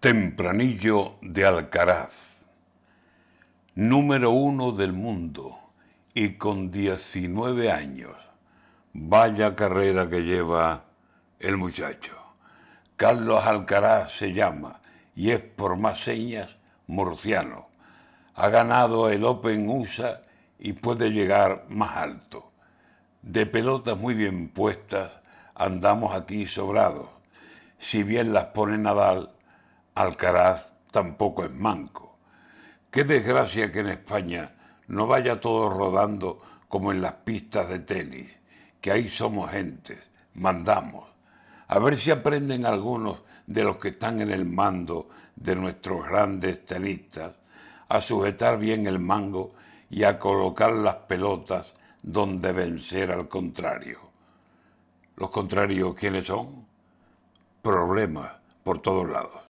Tempranillo de Alcaraz, número uno del mundo y con 19 años. Vaya carrera que lleva el muchacho. Carlos Alcaraz se llama y es por más señas murciano. Ha ganado el Open USA y puede llegar más alto. De pelotas muy bien puestas andamos aquí sobrados. Si bien las pone Nadal, Alcaraz tampoco es manco. Qué desgracia que en España no vaya todo rodando como en las pistas de tenis, que ahí somos gentes, mandamos. A ver si aprenden algunos de los que están en el mando de nuestros grandes tenistas a sujetar bien el mango y a colocar las pelotas donde vencer al contrario. ¿Los contrarios quiénes son? Problemas por todos lados.